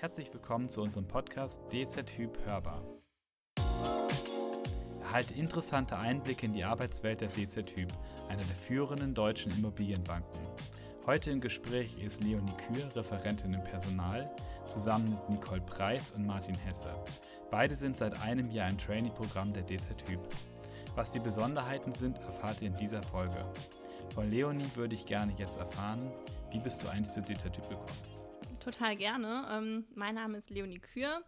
Herzlich willkommen zu unserem Podcast DZ Hyp Hörbar. Erhalte interessante Einblicke in die Arbeitswelt der DZ Hyp, einer der führenden deutschen Immobilienbanken. Heute im Gespräch ist Leonie Kür, Referentin im Personal, zusammen mit Nicole Preis und Martin Hesse. Beide sind seit einem Jahr im Trainee-Programm der DZ Hyp. Was die Besonderheiten sind, erfahrt ihr in dieser Folge. Von Leonie würde ich gerne jetzt erfahren, wie bist du eigentlich zu DZ Hyp gekommen? Total gerne. Ähm, mein Name ist Leonie Kür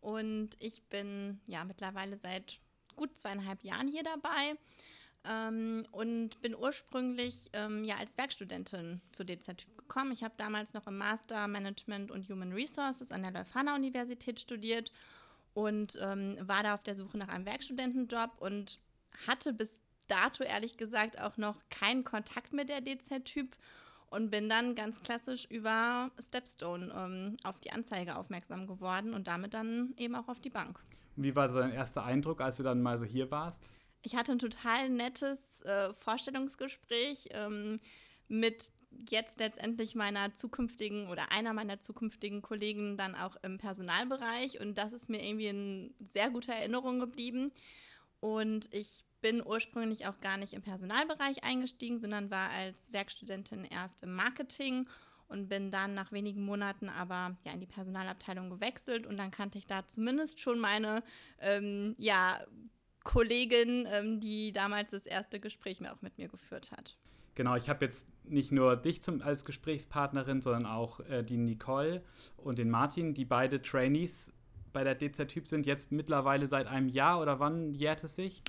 und ich bin ja mittlerweile seit gut zweieinhalb Jahren hier dabei ähm, und bin ursprünglich ähm, ja als Werkstudentin zu DZ-Typ gekommen. Ich habe damals noch im Master Management und Human Resources an der Leuphana Universität studiert und ähm, war da auf der Suche nach einem Werkstudentenjob und hatte bis dato ehrlich gesagt auch noch keinen Kontakt mit der DZ-Typ und bin dann ganz klassisch über Stepstone ähm, auf die Anzeige aufmerksam geworden und damit dann eben auch auf die Bank. Wie war so dein erster Eindruck, als du dann mal so hier warst? Ich hatte ein total nettes äh, Vorstellungsgespräch ähm, mit jetzt letztendlich meiner zukünftigen oder einer meiner zukünftigen Kollegen dann auch im Personalbereich und das ist mir irgendwie in sehr guter Erinnerung geblieben. Und ich bin ursprünglich auch gar nicht im Personalbereich eingestiegen, sondern war als Werkstudentin erst im Marketing und bin dann nach wenigen Monaten aber ja in die Personalabteilung gewechselt und dann kannte ich da zumindest schon meine ähm, ja, Kollegin, ähm, die damals das erste Gespräch auch mit mir geführt hat. Genau, ich habe jetzt nicht nur dich zum, als Gesprächspartnerin, sondern auch äh, die Nicole und den Martin, die beide Trainees bei der DZ-Typ sind, jetzt mittlerweile seit einem Jahr oder wann jährt es sich?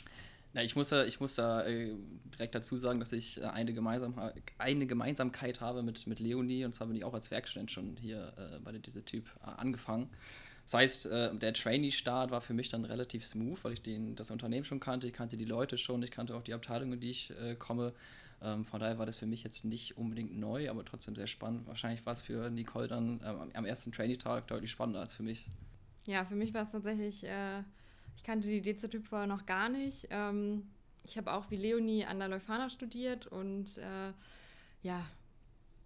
Na, ich muss da, ich muss da äh, direkt dazu sagen, dass ich äh, eine, Gemeinsam eine Gemeinsamkeit habe mit, mit Leonie und zwar bin ich auch als Werkstudent schon hier äh, bei dieser Typ äh, angefangen. Das heißt, äh, der Trainee-Start war für mich dann relativ smooth, weil ich den, das Unternehmen schon kannte, ich kannte die Leute schon, ich kannte auch die Abteilung, in die ich äh, komme. Ähm, von daher war das für mich jetzt nicht unbedingt neu, aber trotzdem sehr spannend. Wahrscheinlich war es für Nicole dann ähm, am ersten Trainee-Tag deutlich spannender als für mich. Ja, für mich war es tatsächlich ich kannte die DZ-Typ vorher noch gar nicht. Ähm, ich habe auch wie Leonie an der Leuphana studiert und äh, ja,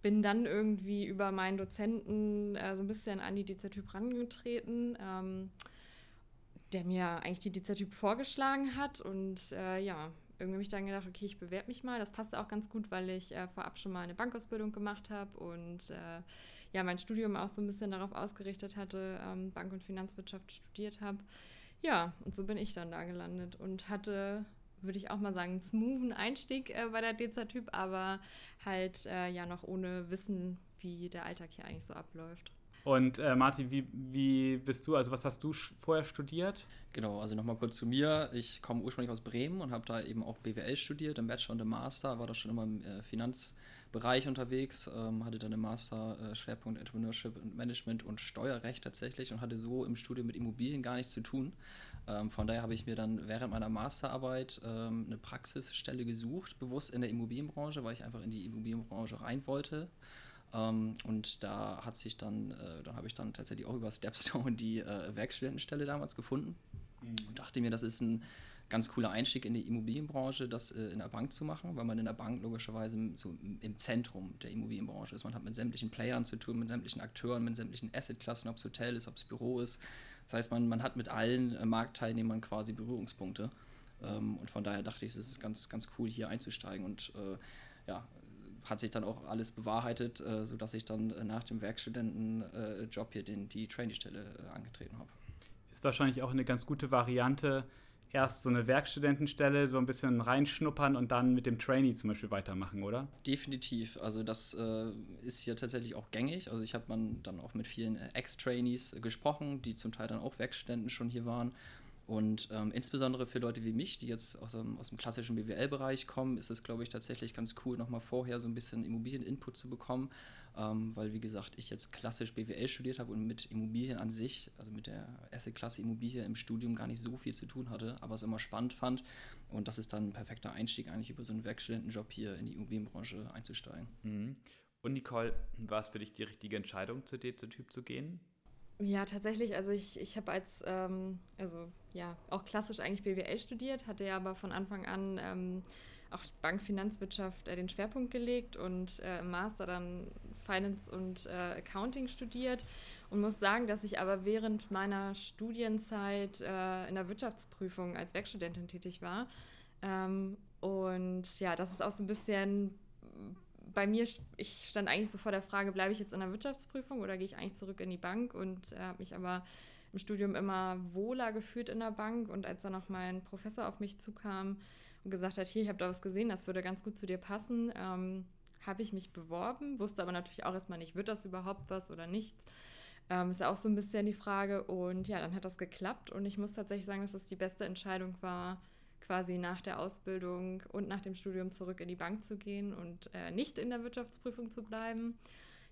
bin dann irgendwie über meinen Dozenten äh, so ein bisschen an die DZ-Typ rangetreten, ähm, der mir eigentlich die DZ-Typ vorgeschlagen hat. Und äh, ja, irgendwie habe ich dann gedacht, okay, ich bewerbe mich mal. Das passte auch ganz gut, weil ich äh, vorab schon mal eine Bankausbildung gemacht habe und äh, ja, mein Studium auch so ein bisschen darauf ausgerichtet hatte, ähm, Bank- und Finanzwirtschaft studiert habe. Ja, und so bin ich dann da gelandet und hatte, würde ich auch mal sagen, einen smoothen Einstieg äh, bei der DZ-Typ, aber halt äh, ja noch ohne Wissen, wie der Alltag hier eigentlich so abläuft. Und äh, Martin, wie, wie bist du, also was hast du vorher studiert? Genau, also nochmal kurz zu mir. Ich komme ursprünglich aus Bremen und habe da eben auch BWL studiert, im Bachelor und im Master, war da schon immer im äh, Finanzbereich unterwegs, ähm, hatte dann im Master äh, Schwerpunkt Entrepreneurship und Management und Steuerrecht tatsächlich und hatte so im Studium mit Immobilien gar nichts zu tun. Ähm, von daher habe ich mir dann während meiner Masterarbeit ähm, eine Praxisstelle gesucht, bewusst in der Immobilienbranche, weil ich einfach in die Immobilienbranche rein wollte. Ähm, und da hat sich dann, äh, dann habe ich dann tatsächlich auch über Stepstone die äh, Werkstudentenstelle damals gefunden mhm. und dachte mir, das ist ein ganz cooler Einstieg in die Immobilienbranche, das äh, in der Bank zu machen, weil man in der Bank logischerweise so im Zentrum der Immobilienbranche ist. Man hat mit sämtlichen Playern zu tun, mit sämtlichen Akteuren, mit sämtlichen Assetklassen, ob es Hotel ist, ob es Büro ist. Das heißt, man, man hat mit allen äh, Marktteilnehmern quasi Berührungspunkte. Ähm, und von daher dachte ich, es ist ganz, ganz cool, hier einzusteigen. Und äh, ja, hat sich dann auch alles bewahrheitet, äh, sodass ich dann äh, nach dem Werkstudentenjob äh, hier den, die Trainee-Stelle äh, angetreten habe. Ist wahrscheinlich auch eine ganz gute Variante, erst so eine Werkstudentenstelle so ein bisschen reinschnuppern und dann mit dem Trainee zum Beispiel weitermachen, oder? Definitiv. Also das äh, ist hier tatsächlich auch gängig. Also ich habe dann auch mit vielen Ex-Trainees gesprochen, die zum Teil dann auch Werkstudenten schon hier waren. Und ähm, insbesondere für Leute wie mich, die jetzt aus dem, aus dem klassischen BWL-Bereich kommen, ist es, glaube ich, tatsächlich ganz cool, nochmal vorher so ein bisschen Immobilien-Input zu bekommen, ähm, weil, wie gesagt, ich jetzt klassisch BWL studiert habe und mit Immobilien an sich, also mit der Asset-Klasse Immobilie im Studium gar nicht so viel zu tun hatte, aber es immer spannend fand. Und das ist dann ein perfekter Einstieg, eigentlich über so einen Werkstudentenjob hier in die Immobilienbranche einzusteigen. Mhm. Und Nicole, war es für dich die richtige Entscheidung, zu DZ-Typ zu gehen? Ja, tatsächlich. Also ich, ich habe als, ähm, also ja, auch klassisch eigentlich BWL studiert, hatte ja aber von Anfang an ähm, auch Bankfinanzwirtschaft äh, den Schwerpunkt gelegt und äh, im Master dann Finance und äh, Accounting studiert und muss sagen, dass ich aber während meiner Studienzeit äh, in der Wirtschaftsprüfung als Werkstudentin tätig war. Ähm, und ja, das ist auch so ein bisschen bei mir, ich stand eigentlich so vor der Frage, bleibe ich jetzt in der Wirtschaftsprüfung oder gehe ich eigentlich zurück in die Bank und äh, habe mich aber im Studium immer wohler gefühlt in der Bank. Und als dann noch mein Professor auf mich zukam und gesagt hat, hier, ich habe da was gesehen, das würde ganz gut zu dir passen, ähm, habe ich mich beworben, wusste aber natürlich auch erstmal nicht, wird das überhaupt was oder nichts. Ähm, ist ja auch so ein bisschen die Frage. Und ja, dann hat das geklappt und ich muss tatsächlich sagen, dass das die beste Entscheidung war, quasi nach der Ausbildung und nach dem Studium zurück in die Bank zu gehen und äh, nicht in der Wirtschaftsprüfung zu bleiben.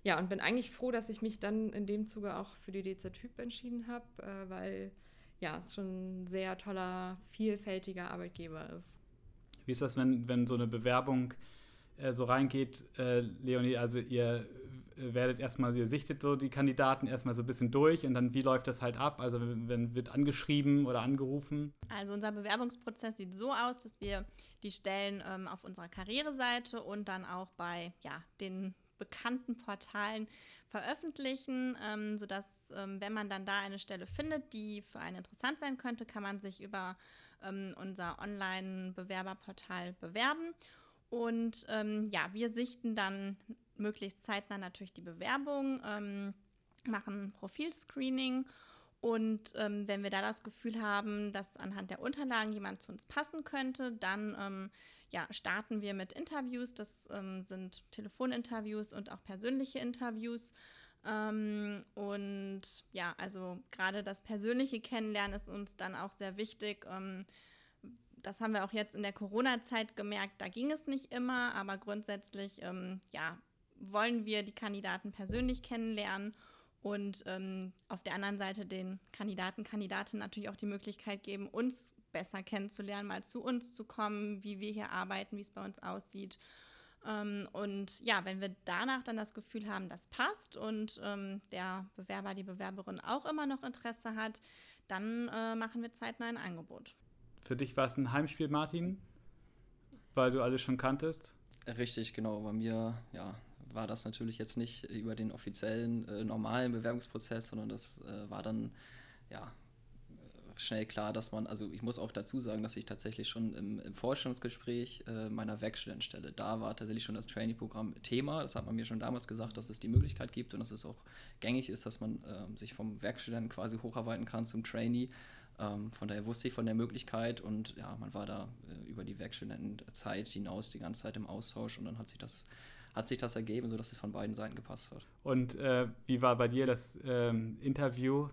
Ja, und bin eigentlich froh, dass ich mich dann in dem Zuge auch für die DZ-Typ entschieden habe, äh, weil ja, es schon ein sehr toller, vielfältiger Arbeitgeber ist. Wie ist das, wenn, wenn so eine Bewerbung äh, so reingeht, äh, Leonie? Also ihr werdet erstmal, ihr sichtet so die Kandidaten erstmal so ein bisschen durch und dann wie läuft das halt ab? Also wenn wird angeschrieben oder angerufen? Also unser Bewerbungsprozess sieht so aus, dass wir die Stellen ähm, auf unserer Karriereseite und dann auch bei ja, den bekannten Portalen veröffentlichen, ähm, sodass, ähm, wenn man dann da eine Stelle findet, die für einen interessant sein könnte, kann man sich über ähm, unser Online-Bewerberportal bewerben. Und ähm, ja, wir sichten dann möglichst zeitnah natürlich die Bewerbung, ähm, machen Profilscreening und ähm, wenn wir da das Gefühl haben, dass anhand der Unterlagen jemand zu uns passen könnte, dann ähm, ja, starten wir mit Interviews. Das ähm, sind Telefoninterviews und auch persönliche Interviews. Ähm, und ja, also gerade das persönliche Kennenlernen ist uns dann auch sehr wichtig ähm, das haben wir auch jetzt in der Corona-Zeit gemerkt, da ging es nicht immer, aber grundsätzlich ähm, ja, wollen wir die Kandidaten persönlich kennenlernen und ähm, auf der anderen Seite den Kandidaten, Kandidatinnen natürlich auch die Möglichkeit geben, uns besser kennenzulernen, mal zu uns zu kommen, wie wir hier arbeiten, wie es bei uns aussieht. Ähm, und ja, wenn wir danach dann das Gefühl haben, das passt und ähm, der Bewerber, die Bewerberin auch immer noch Interesse hat, dann äh, machen wir zeitnah ein Angebot. Für dich war es ein Heimspiel, Martin, weil du alles schon kanntest? Richtig, genau. Bei mir, ja, war das natürlich jetzt nicht über den offiziellen, äh, normalen Bewerbungsprozess, sondern das äh, war dann, ja, schnell klar, dass man, also ich muss auch dazu sagen, dass ich tatsächlich schon im, im Vorstellungsgespräch äh, meiner Werkstudentenstelle, da war tatsächlich schon das Trainee-Programm Thema. Das hat man mir schon damals gesagt, dass es die Möglichkeit gibt und dass es auch gängig ist, dass man äh, sich vom Werkstudenten quasi hocharbeiten kann zum Trainee. Ähm, von daher wusste ich von der Möglichkeit und ja, man war da äh, über die Werkstudentenzeit hinaus die ganze Zeit im Austausch und dann hat sich das, hat sich das ergeben, sodass es von beiden Seiten gepasst hat. Und äh, wie war bei dir das ähm, Interview?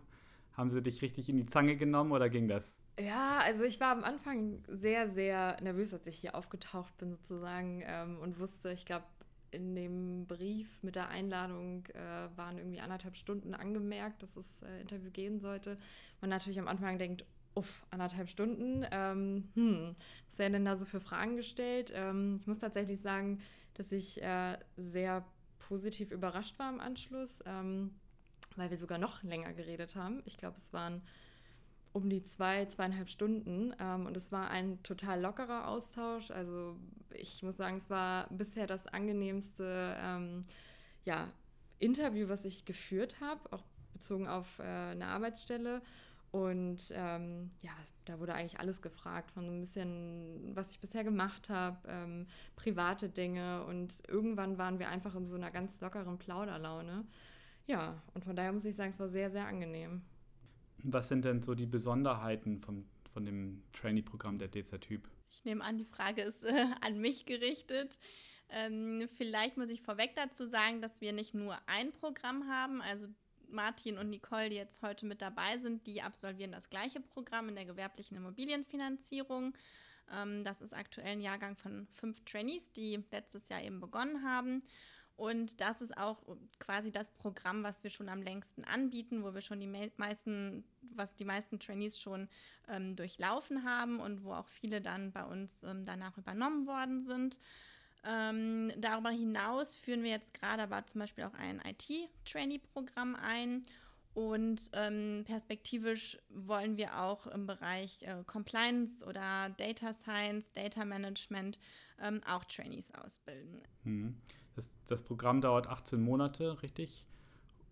Haben sie dich richtig in die Zange genommen oder ging das? Ja, also ich war am Anfang sehr, sehr nervös, als ich hier aufgetaucht bin sozusagen ähm, und wusste, ich glaube, in dem Brief mit der Einladung äh, waren irgendwie anderthalb Stunden angemerkt, dass das äh, Interview gehen sollte. Man natürlich am Anfang denkt, uff, anderthalb Stunden, ähm, hm, was werden denn da so für Fragen gestellt? Ähm, ich muss tatsächlich sagen, dass ich äh, sehr positiv überrascht war im Anschluss, ähm, weil wir sogar noch länger geredet haben. Ich glaube, es waren um die zwei, zweieinhalb Stunden. Ähm, und es war ein total lockerer Austausch. Also ich muss sagen, es war bisher das angenehmste ähm, ja, Interview, was ich geführt habe, auch bezogen auf äh, eine Arbeitsstelle. Und ähm, ja, da wurde eigentlich alles gefragt, von so ein bisschen, was ich bisher gemacht habe, ähm, private Dinge. Und irgendwann waren wir einfach in so einer ganz lockeren Plauderlaune. Ja, und von daher muss ich sagen, es war sehr, sehr angenehm. Was sind denn so die Besonderheiten vom, von dem Trainee-Programm der DZ-Typ? Ich nehme an, die Frage ist äh, an mich gerichtet. Ähm, vielleicht muss ich vorweg dazu sagen, dass wir nicht nur ein Programm haben. Also Martin und Nicole, die jetzt heute mit dabei sind, die absolvieren das gleiche Programm in der gewerblichen Immobilienfinanzierung. Ähm, das ist aktuell ein Jahrgang von fünf Trainees, die letztes Jahr eben begonnen haben. Und das ist auch quasi das Programm, was wir schon am längsten anbieten, wo wir schon die meisten, was die meisten Trainees schon ähm, durchlaufen haben und wo auch viele dann bei uns ähm, danach übernommen worden sind. Ähm, darüber hinaus führen wir jetzt gerade aber zum Beispiel auch ein IT-Trainee-Programm ein. Und ähm, perspektivisch wollen wir auch im Bereich äh, Compliance oder Data Science, Data Management ähm, auch Trainees ausbilden. Hm. Das, das Programm dauert 18 Monate, richtig?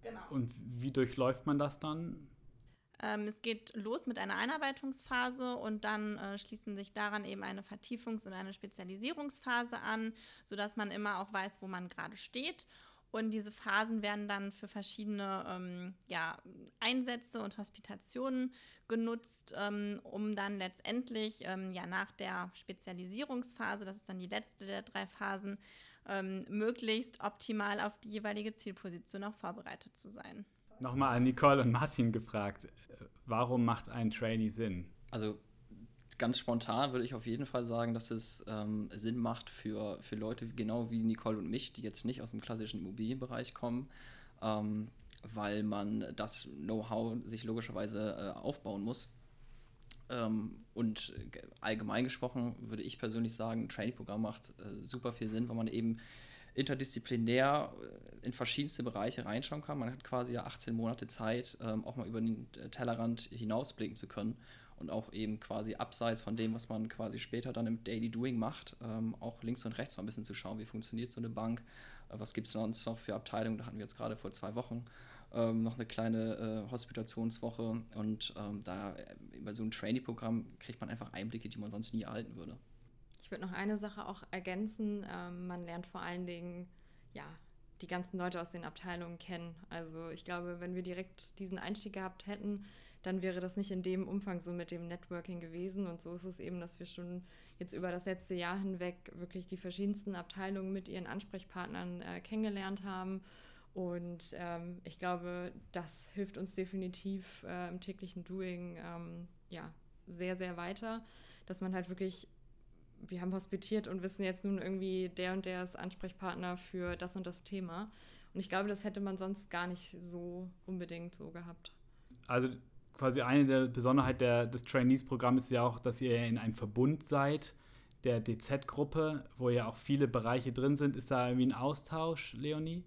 Genau. Und wie durchläuft man das dann? Ähm, es geht los mit einer Einarbeitungsphase und dann äh, schließen sich daran eben eine Vertiefungs- und eine Spezialisierungsphase an, sodass man immer auch weiß, wo man gerade steht. Und diese Phasen werden dann für verschiedene ähm, ja, Einsätze und Hospitationen genutzt, ähm, um dann letztendlich ähm, ja, nach der Spezialisierungsphase, das ist dann die letzte der drei Phasen, ähm, möglichst optimal auf die jeweilige Zielposition auch vorbereitet zu sein. Nochmal an Nicole und Martin gefragt, warum macht ein Trainee Sinn? Also ganz spontan würde ich auf jeden Fall sagen, dass es ähm, Sinn macht für, für Leute genau wie Nicole und mich, die jetzt nicht aus dem klassischen Immobilienbereich kommen, ähm, weil man das Know-how sich logischerweise äh, aufbauen muss. Ähm, und allgemein gesprochen würde ich persönlich sagen, ein Trainee-Programm macht äh, super viel Sinn, weil man eben interdisziplinär äh, in verschiedenste Bereiche reinschauen kann. Man hat quasi ja 18 Monate Zeit, ähm, auch mal über den Tellerrand hinausblicken zu können und auch eben quasi abseits von dem, was man quasi später dann im Daily Doing macht, ähm, auch links und rechts mal ein bisschen zu schauen, wie funktioniert so eine Bank, äh, was gibt es sonst noch für Abteilungen, da hatten wir jetzt gerade vor zwei Wochen ähm, noch eine kleine äh, Hospitationswoche und ähm, da äh, über so ein Trainee-Programm kriegt man einfach Einblicke, die man sonst nie erhalten würde. Ich würde noch eine Sache auch ergänzen, ähm, man lernt vor allen Dingen, ja, die ganzen Leute aus den Abteilungen kennen. Also ich glaube, wenn wir direkt diesen Einstieg gehabt hätten, dann wäre das nicht in dem Umfang so mit dem Networking gewesen. Und so ist es eben, dass wir schon jetzt über das letzte Jahr hinweg wirklich die verschiedensten Abteilungen mit ihren Ansprechpartnern äh, kennengelernt haben. Und ähm, ich glaube, das hilft uns definitiv äh, im täglichen Doing ähm, ja, sehr, sehr weiter, dass man halt wirklich, wir haben hospitiert und wissen jetzt nun irgendwie, der und der ist Ansprechpartner für das und das Thema. Und ich glaube, das hätte man sonst gar nicht so unbedingt so gehabt. Also quasi eine der Besonderheiten der, des Trainees-Programms ist ja auch, dass ihr in einem Verbund seid, der DZ-Gruppe, wo ja auch viele Bereiche drin sind. Ist da irgendwie ein Austausch, Leonie?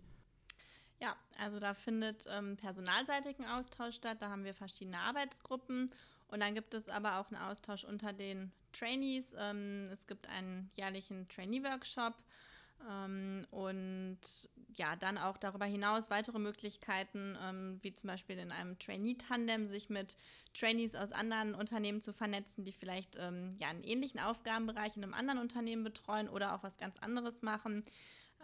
Ja, also da findet ähm, personalseitigen Austausch statt. Da haben wir verschiedene Arbeitsgruppen und dann gibt es aber auch einen Austausch unter den Trainees. Ähm, es gibt einen jährlichen Trainee-Workshop ähm, und ja, dann auch darüber hinaus weitere Möglichkeiten, ähm, wie zum Beispiel in einem Trainee-Tandem, sich mit Trainees aus anderen Unternehmen zu vernetzen, die vielleicht ähm, ja, einen ähnlichen Aufgabenbereich in einem anderen Unternehmen betreuen oder auch was ganz anderes machen.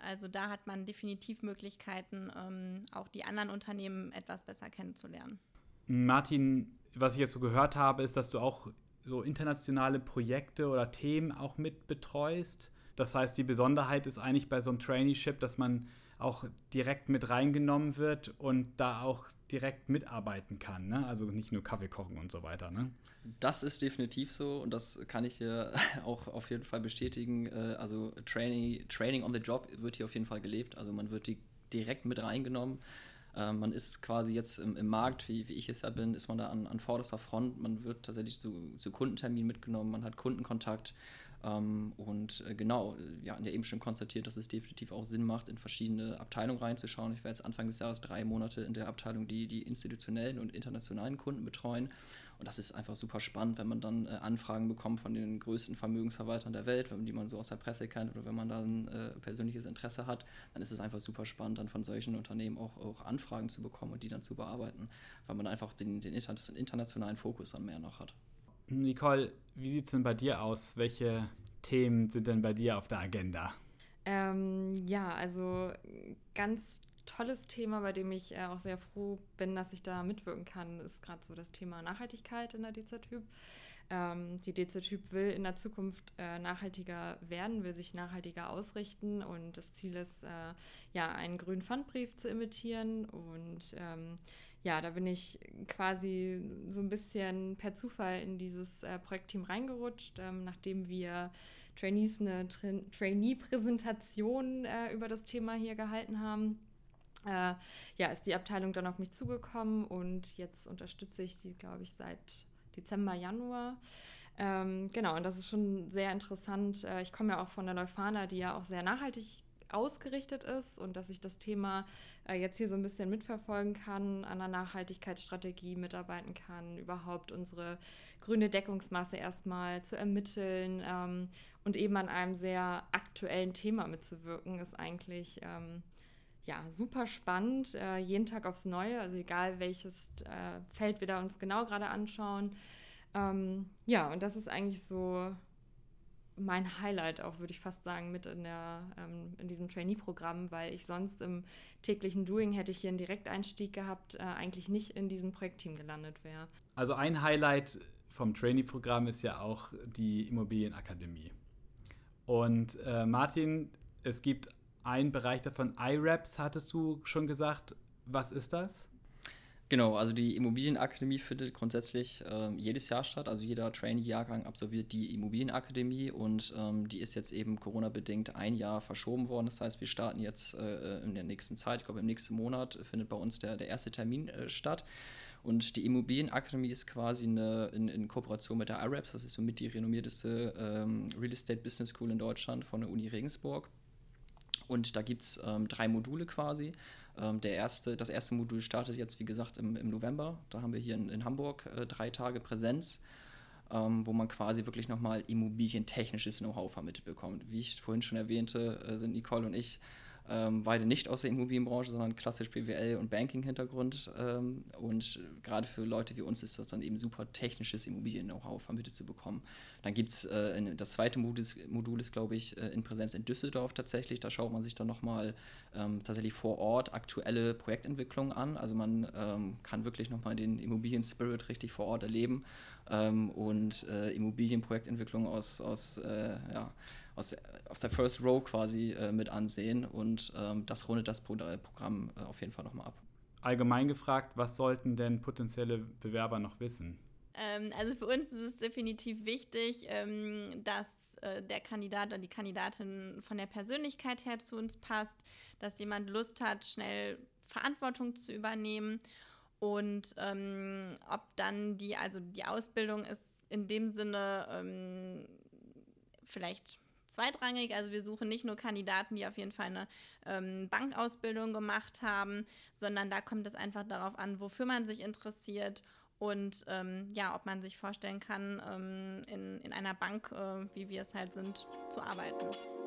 Also da hat man definitiv Möglichkeiten, ähm, auch die anderen Unternehmen etwas besser kennenzulernen. Martin, was ich jetzt so gehört habe, ist, dass du auch so internationale Projekte oder Themen auch mit betreust. Das heißt, die Besonderheit ist eigentlich bei so einem Traineeship, dass man auch direkt mit reingenommen wird und da auch direkt mitarbeiten kann. Ne? Also nicht nur Kaffee kochen und so weiter. Ne? Das ist definitiv so und das kann ich hier auch auf jeden Fall bestätigen. Äh, also Training, Training on the Job wird hier auf jeden Fall gelebt. Also man wird die direkt mit reingenommen. Ähm, man ist quasi jetzt im, im Markt, wie, wie, ich es ja bin, ist man da an, an vorderster Front. Man wird tatsächlich zu, zu Kundenterminen mitgenommen, man hat Kundenkontakt. Ähm, und äh, genau, wir hatten ja eben schon konstatiert, dass es definitiv auch Sinn macht, in verschiedene Abteilungen reinzuschauen. Ich werde jetzt Anfang des Jahres drei Monate in der Abteilung, die die institutionellen und internationalen Kunden betreuen. Und das ist einfach super spannend, wenn man dann äh, Anfragen bekommt von den größten Vermögensverwaltern der Welt, die man so aus der Presse kennt oder wenn man dann äh, persönliches Interesse hat, dann ist es einfach super spannend, dann von solchen Unternehmen auch, auch Anfragen zu bekommen und die dann zu bearbeiten, weil man einfach den, den internationalen Fokus dann mehr noch hat. Nicole, wie sieht es denn bei dir aus? Welche Themen sind denn bei dir auf der Agenda? Ähm, ja, also ganz tolles Thema, bei dem ich äh, auch sehr froh bin, dass ich da mitwirken kann, ist gerade so das Thema Nachhaltigkeit in der DZ-Typ. Ähm, die DZ-Typ will in der Zukunft äh, nachhaltiger werden, will sich nachhaltiger ausrichten und das Ziel ist, äh, ja, einen grünen Pfandbrief zu emittieren und ähm, ja, da bin ich quasi so ein bisschen per Zufall in dieses äh, Projektteam reingerutscht, ähm, nachdem wir Trainees eine Tra Trainee-Präsentation äh, über das Thema hier gehalten haben. Äh, ja, ist die Abteilung dann auf mich zugekommen und jetzt unterstütze ich die, glaube ich, seit Dezember, Januar. Ähm, genau, und das ist schon sehr interessant. Äh, ich komme ja auch von der Leuphana, die ja auch sehr nachhaltig ausgerichtet ist und dass ich das Thema äh, jetzt hier so ein bisschen mitverfolgen kann, an der Nachhaltigkeitsstrategie mitarbeiten kann, überhaupt unsere grüne Deckungsmasse erstmal zu ermitteln ähm, und eben an einem sehr aktuellen Thema mitzuwirken, ist eigentlich ähm, ja, super spannend, äh, jeden Tag aufs Neue, also egal welches äh, Feld wir da uns genau gerade anschauen. Ähm, ja, und das ist eigentlich so mein Highlight auch, würde ich fast sagen, mit in, der, ähm, in diesem Trainee-Programm, weil ich sonst im täglichen Doing hätte ich hier einen Direkteinstieg gehabt, äh, eigentlich nicht in diesem Projektteam gelandet wäre. Also ein Highlight vom Trainee-Programm ist ja auch die Immobilienakademie. Und äh, Martin, es gibt einen Bereich davon, IRAPS hattest du schon gesagt. Was ist das? Genau, also die Immobilienakademie findet grundsätzlich äh, jedes Jahr statt. Also jeder Trainee-Jahrgang absolviert die Immobilienakademie und ähm, die ist jetzt eben Corona-bedingt ein Jahr verschoben worden. Das heißt, wir starten jetzt äh, in der nächsten Zeit, ich glaube im nächsten Monat findet bei uns der, der erste Termin äh, statt. Und die Immobilienakademie ist quasi eine, in, in Kooperation mit der IRAPS, das ist somit die renommierteste ähm, Real Estate Business School in Deutschland von der Uni Regensburg. Und da gibt es ähm, drei Module quasi. Ähm, der erste, das erste Modul startet jetzt, wie gesagt, im, im November. Da haben wir hier in, in Hamburg äh, drei Tage Präsenz, ähm, wo man quasi wirklich nochmal immobilientechnisches Know-how vermittelt bekommt. Wie ich vorhin schon erwähnte, äh, sind Nicole und ich ähm, beide nicht aus der Immobilienbranche, sondern klassisch BWL und Banking-Hintergrund. Ähm, und gerade für Leute wie uns ist das dann eben super technisches Immobilien-Know-how vermittelt zu bekommen. Dann gibt es äh, das zweite Modul, Modul ist, glaube ich, äh, in Präsenz in Düsseldorf tatsächlich. Da schaut man sich dann nochmal ähm, tatsächlich vor Ort aktuelle Projektentwicklungen an. Also man ähm, kann wirklich nochmal den Immobilien-Spirit richtig vor Ort erleben ähm, und äh, Immobilienprojektentwicklung aus, aus äh, ja, aus, aus der First Row quasi äh, mit ansehen und ähm, das rundet das Pro äh, Programm äh, auf jeden Fall nochmal ab. Allgemein gefragt, was sollten denn potenzielle Bewerber noch wissen? Ähm, also für uns ist es definitiv wichtig, ähm, dass äh, der Kandidat oder die Kandidatin von der Persönlichkeit her zu uns passt, dass jemand Lust hat, schnell Verantwortung zu übernehmen und ähm, ob dann die, also die Ausbildung ist in dem Sinne ähm, vielleicht zweitrangig. Also wir suchen nicht nur Kandidaten, die auf jeden Fall eine ähm, Bankausbildung gemacht haben, sondern da kommt es einfach darauf an, wofür man sich interessiert und ähm, ja, ob man sich vorstellen kann, ähm, in, in einer Bank, äh, wie wir es halt sind, zu arbeiten.